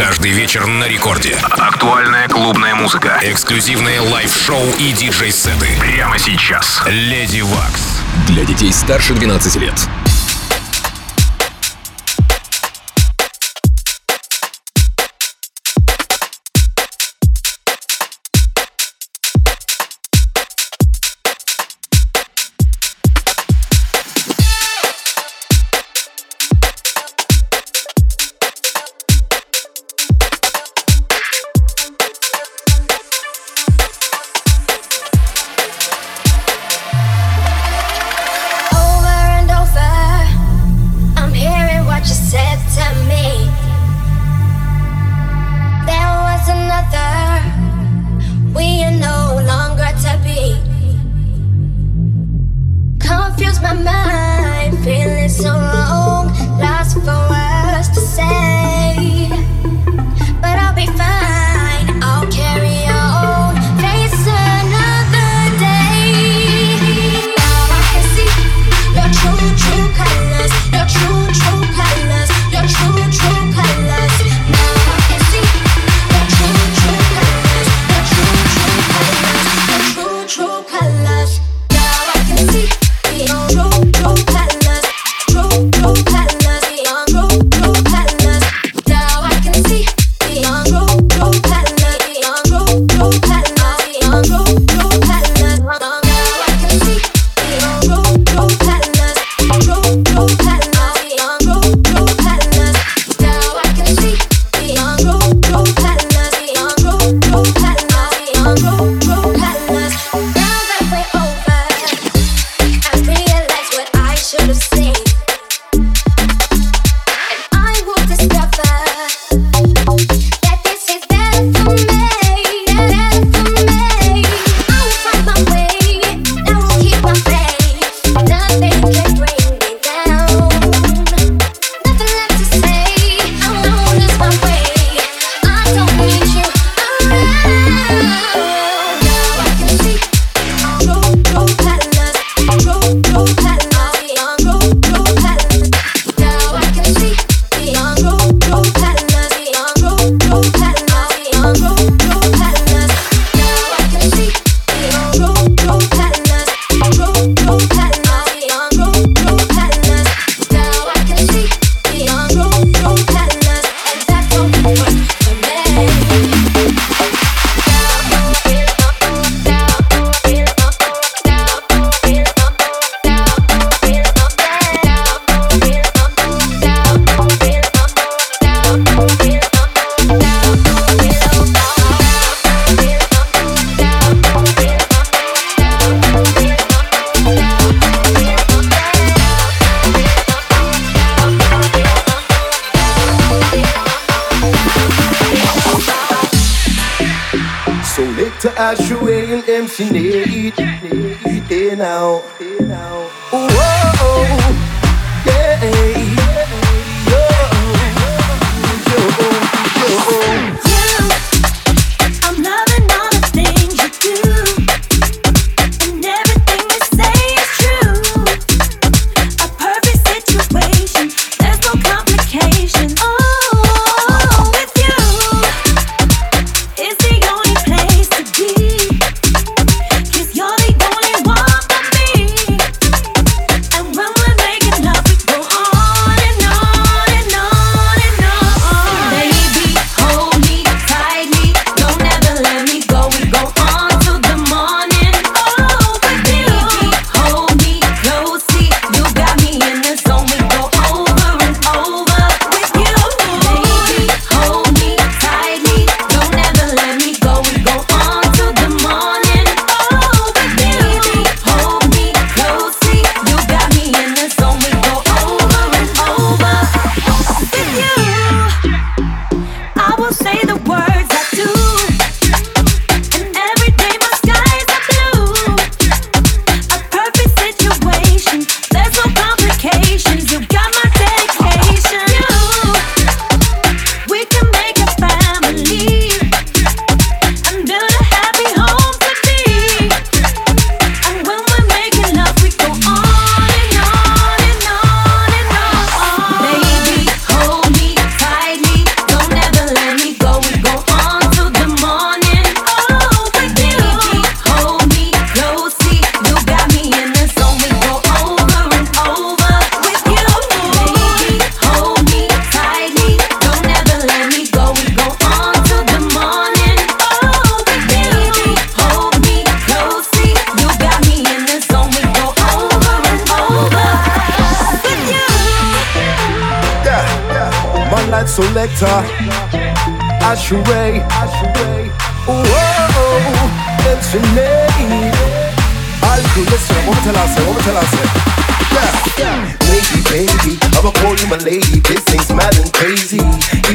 Каждый вечер на рекорде. Актуальная клубная музыка. Эксклюзивные лайв-шоу и диджей-сеты. Прямо сейчас. Леди Вакс. Для детей старше 12 лет.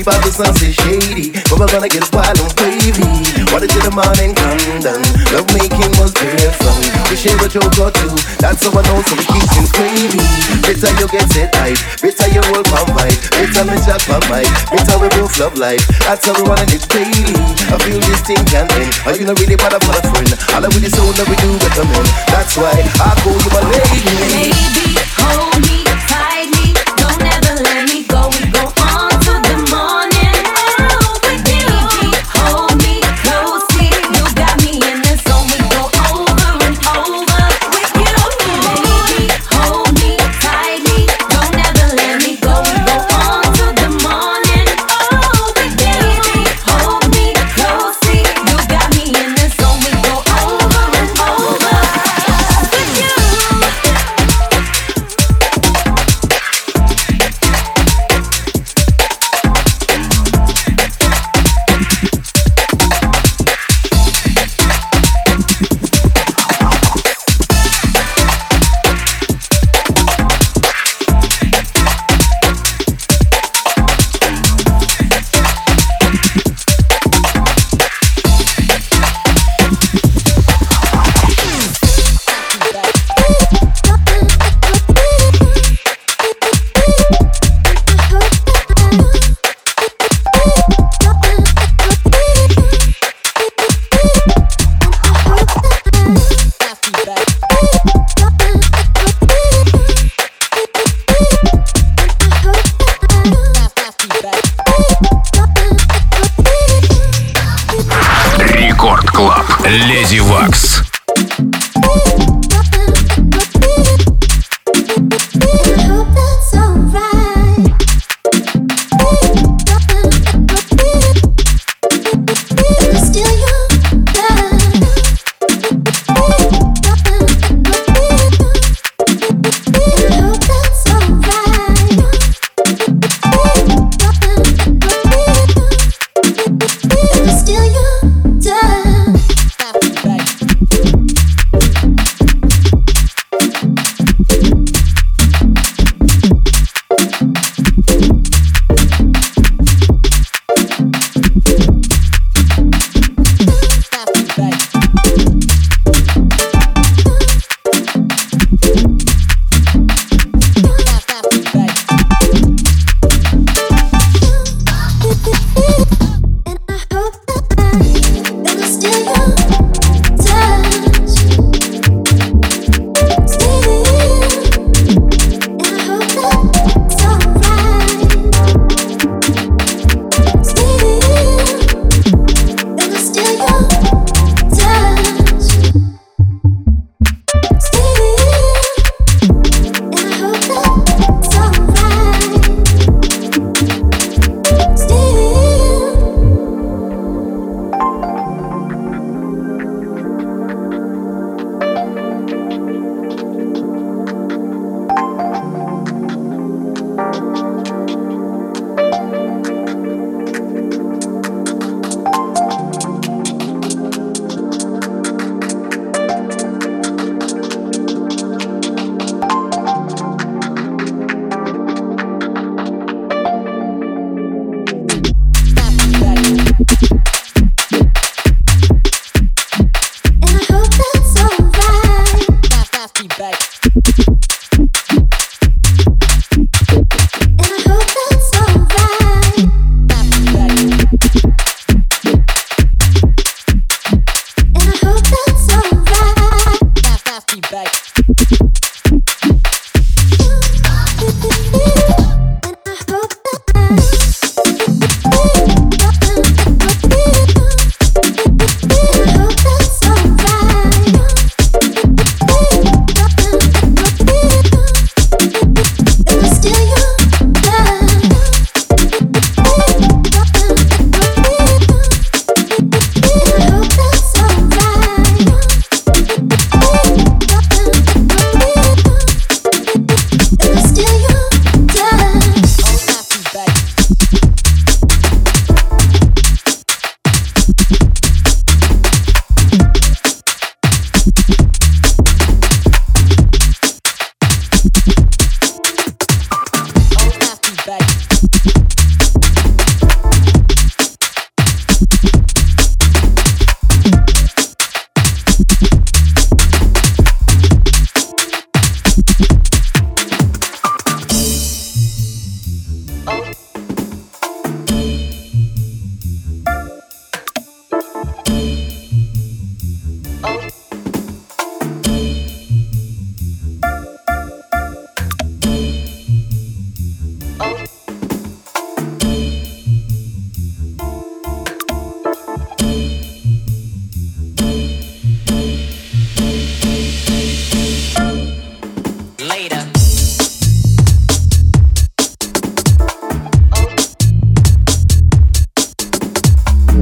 45 the sun is shady. But we're gonna get wild and wavy. Water to the morning, London. Love making was fun. We share what you got to. That's how I know some kitchen gravy. Better you get it right. Better you roll my mic. Better me jack my mic. Better we both love life. That's how we running it daily. I feel this thing can end. Are you not really part of my friend? All I really soul that we do recommend. That's why I call you my lady. Baby, hold me.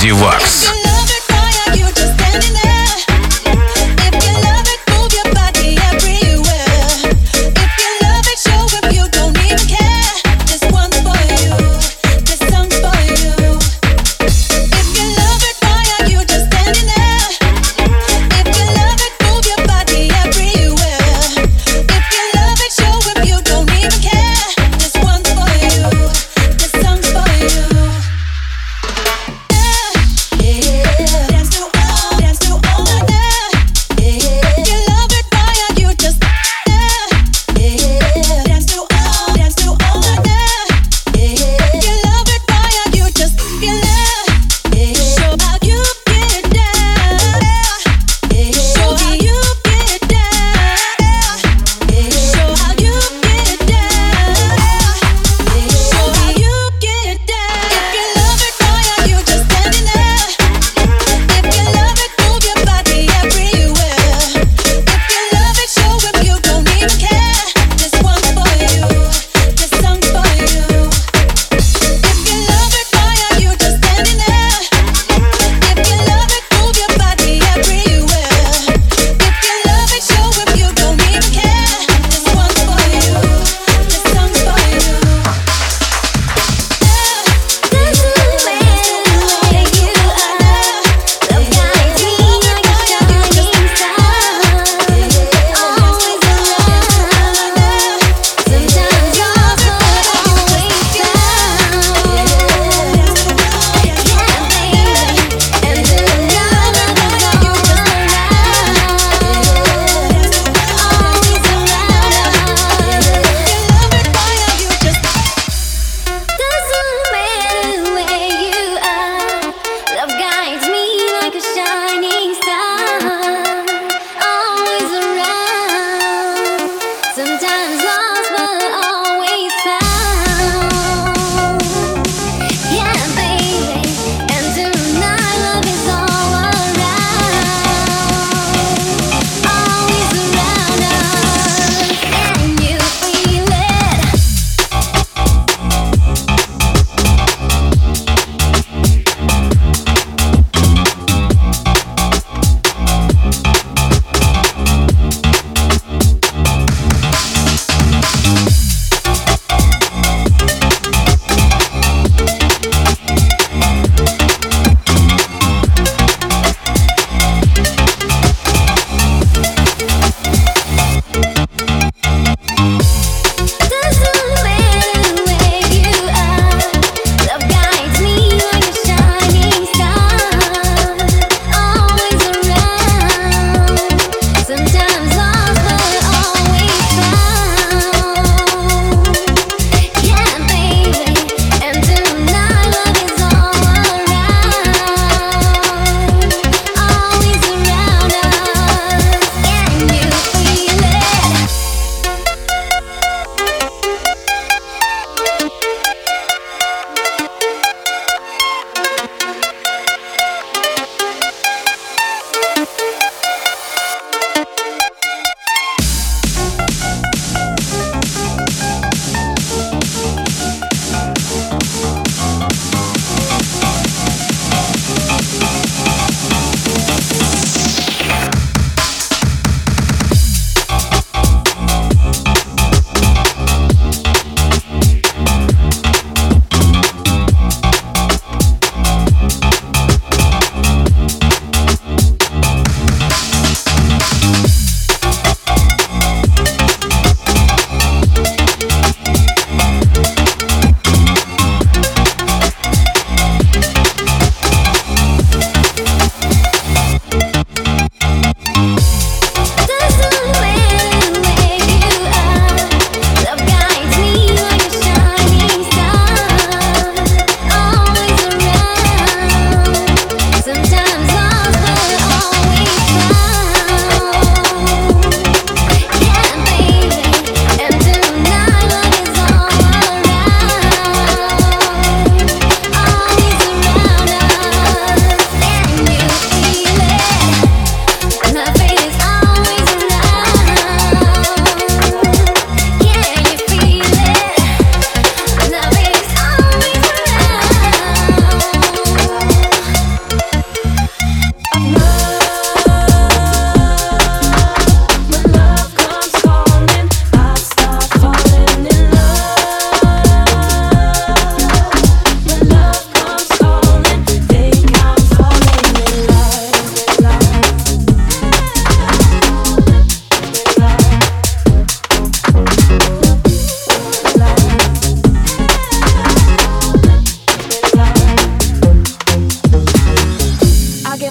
Радиовакс.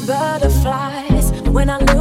butterflies when I look.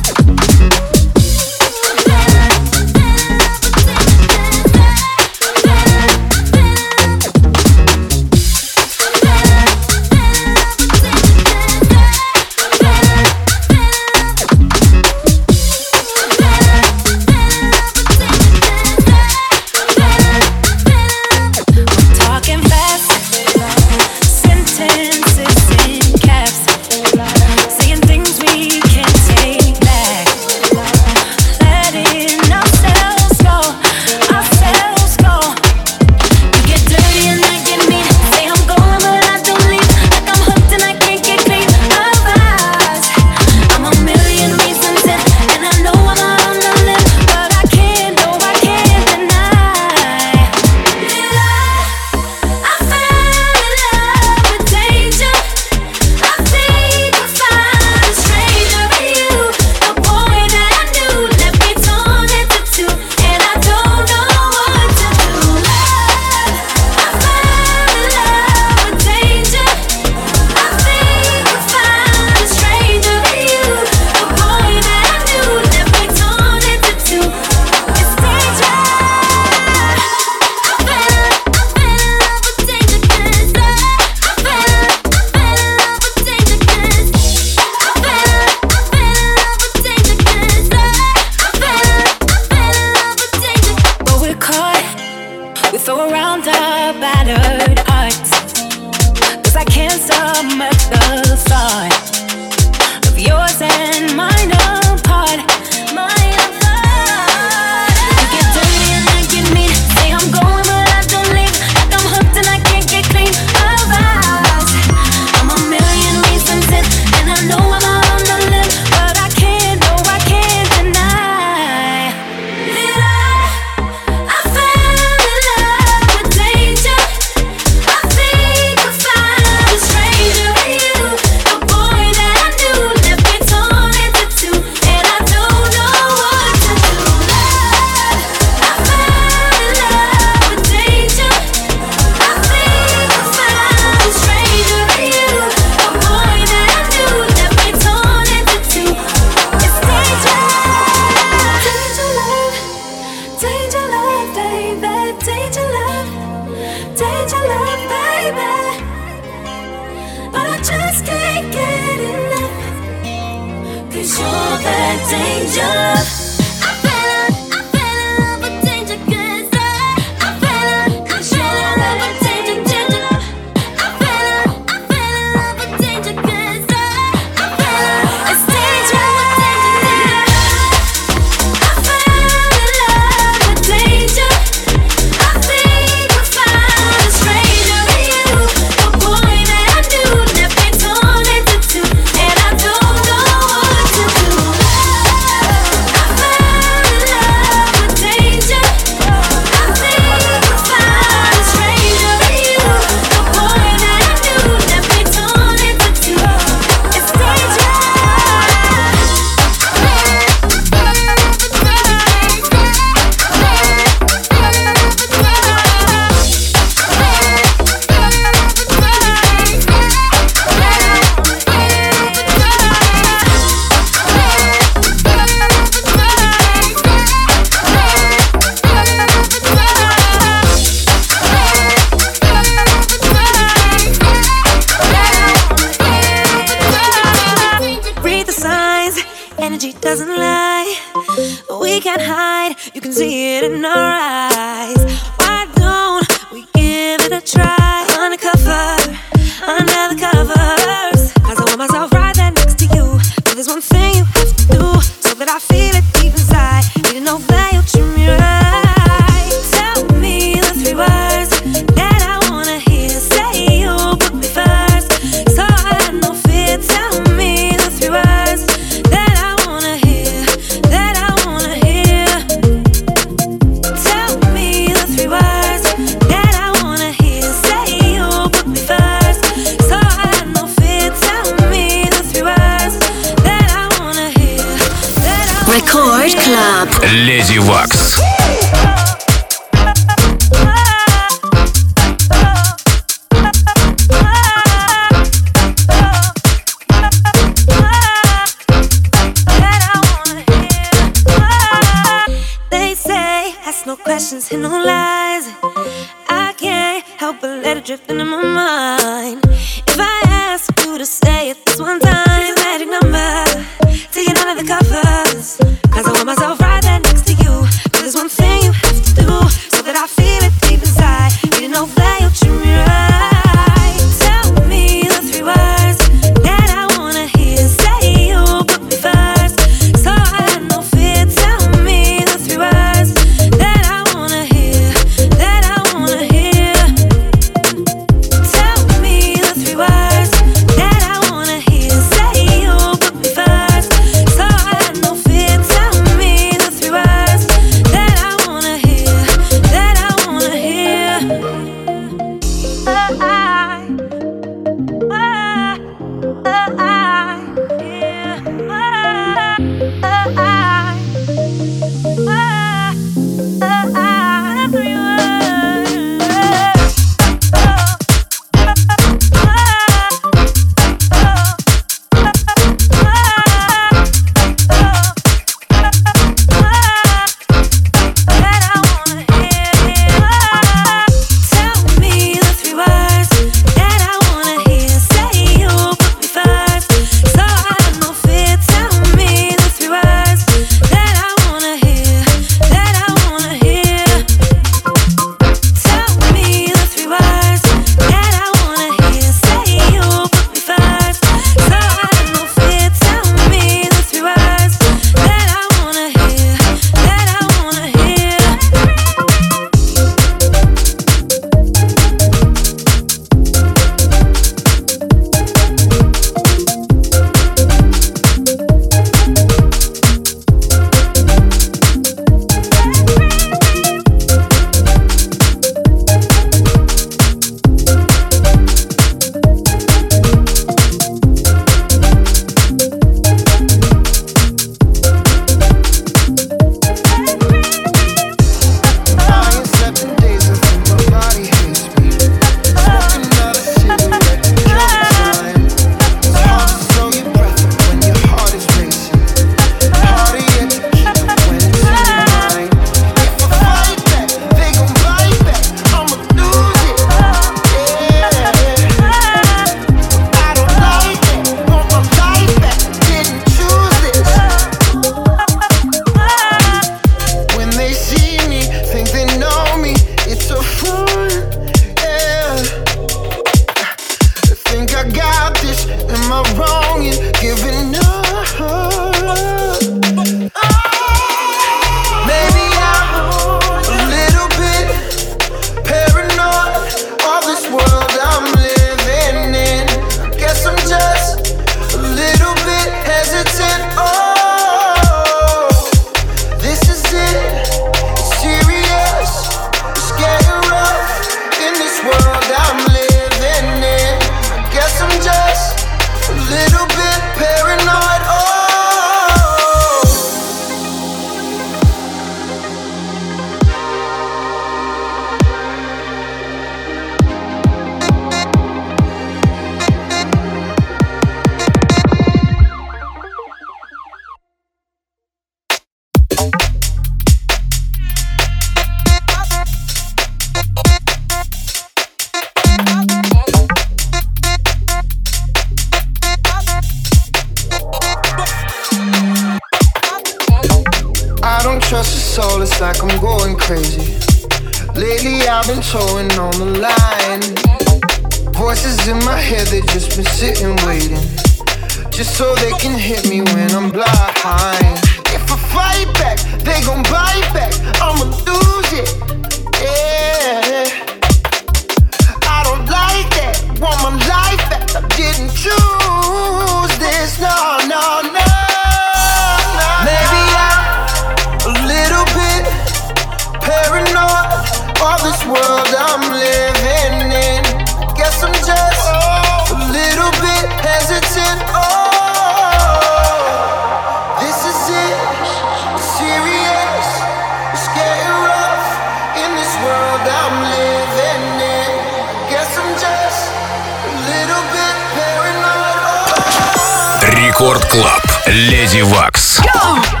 Рекорд Клаб. Леди Вакс. Go!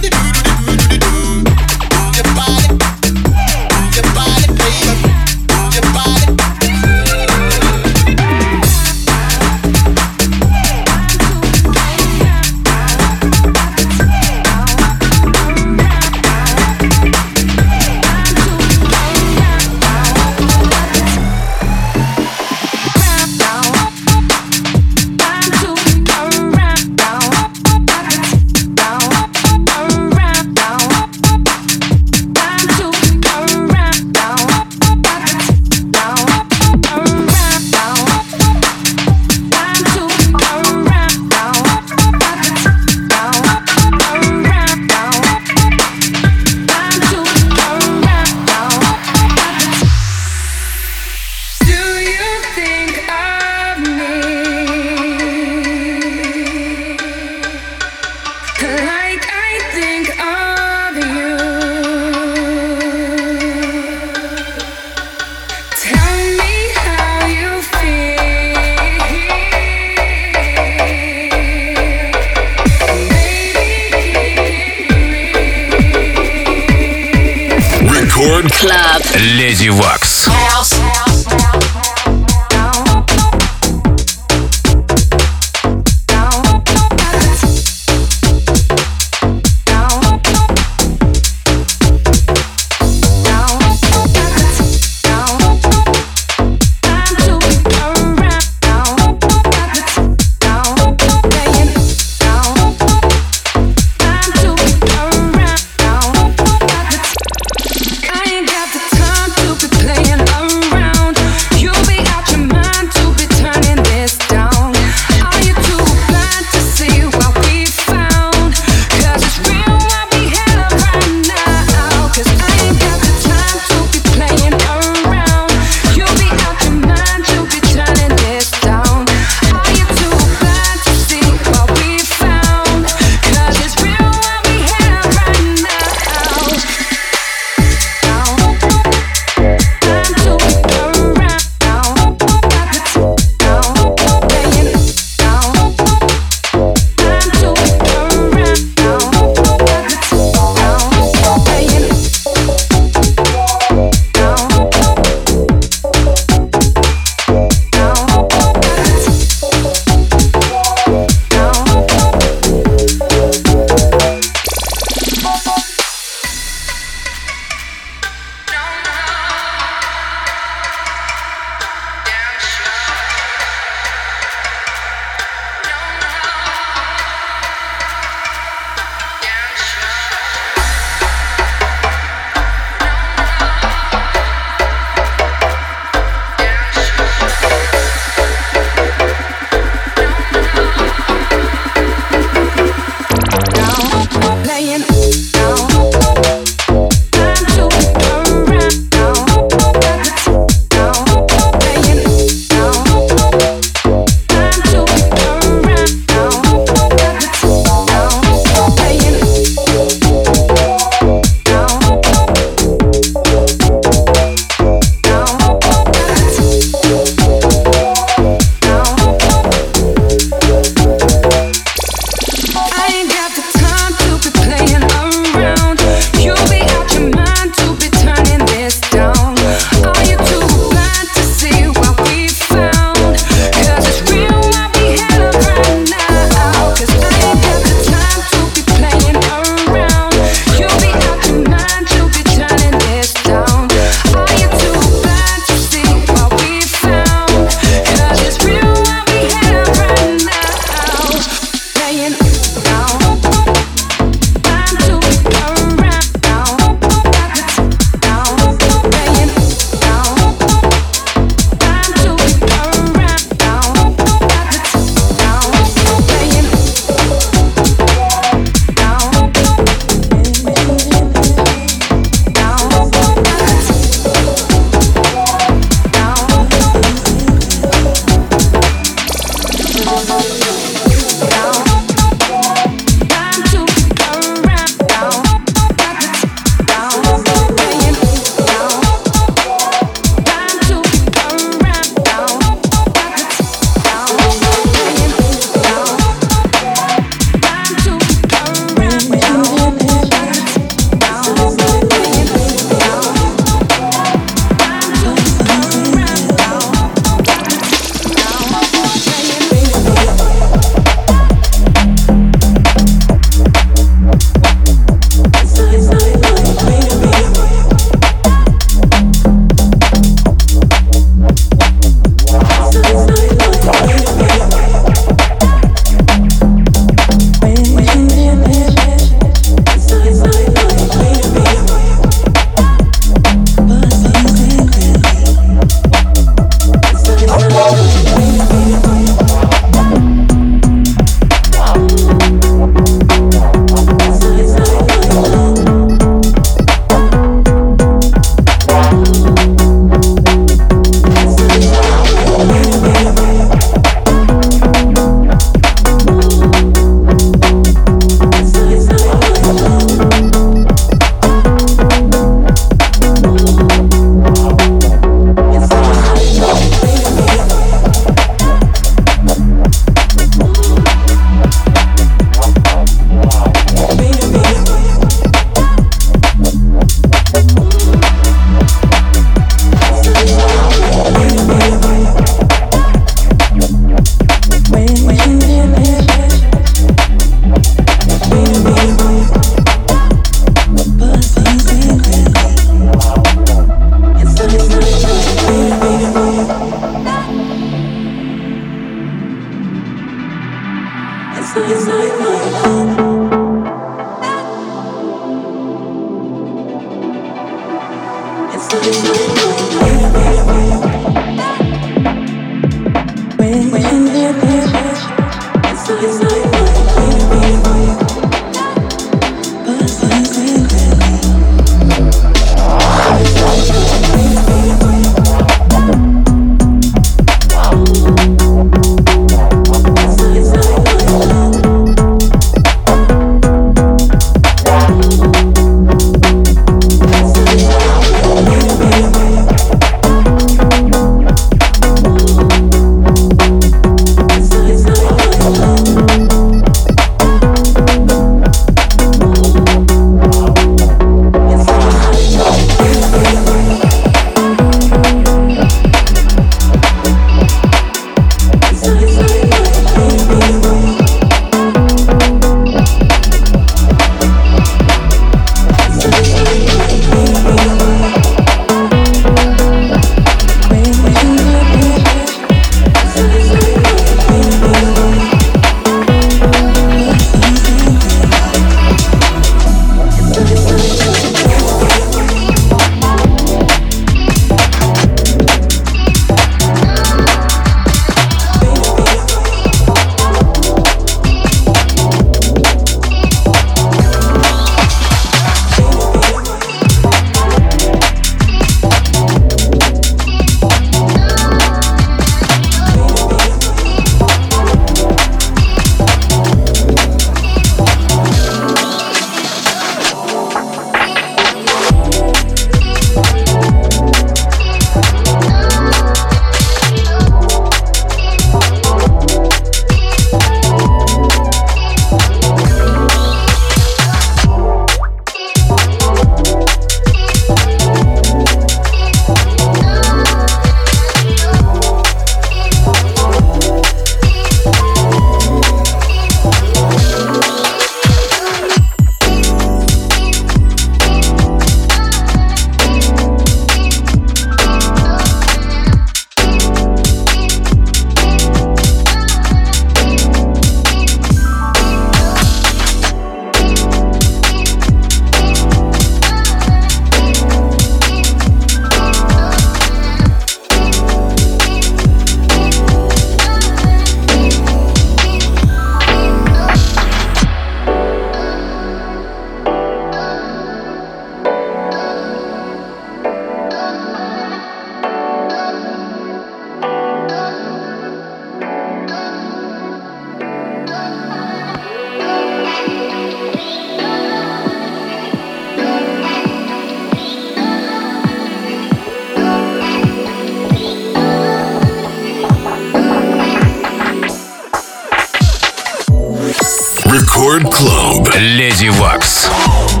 Макс.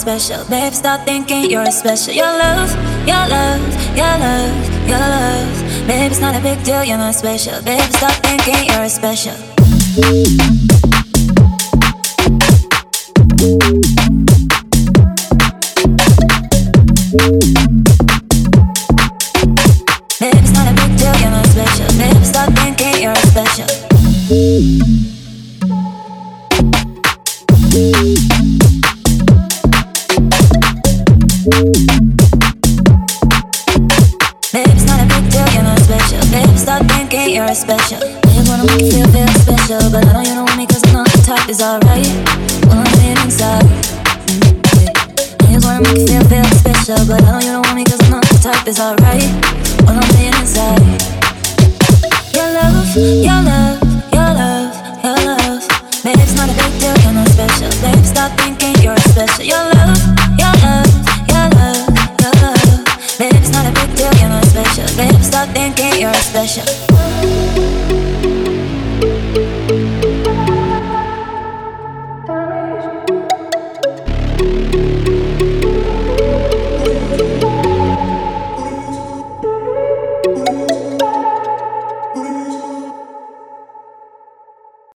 special. Babe, stop thinking you're special. Your love, your love, your love, your love. Babe, it's not a big deal, you're not special. Babe, stop thinking you're special.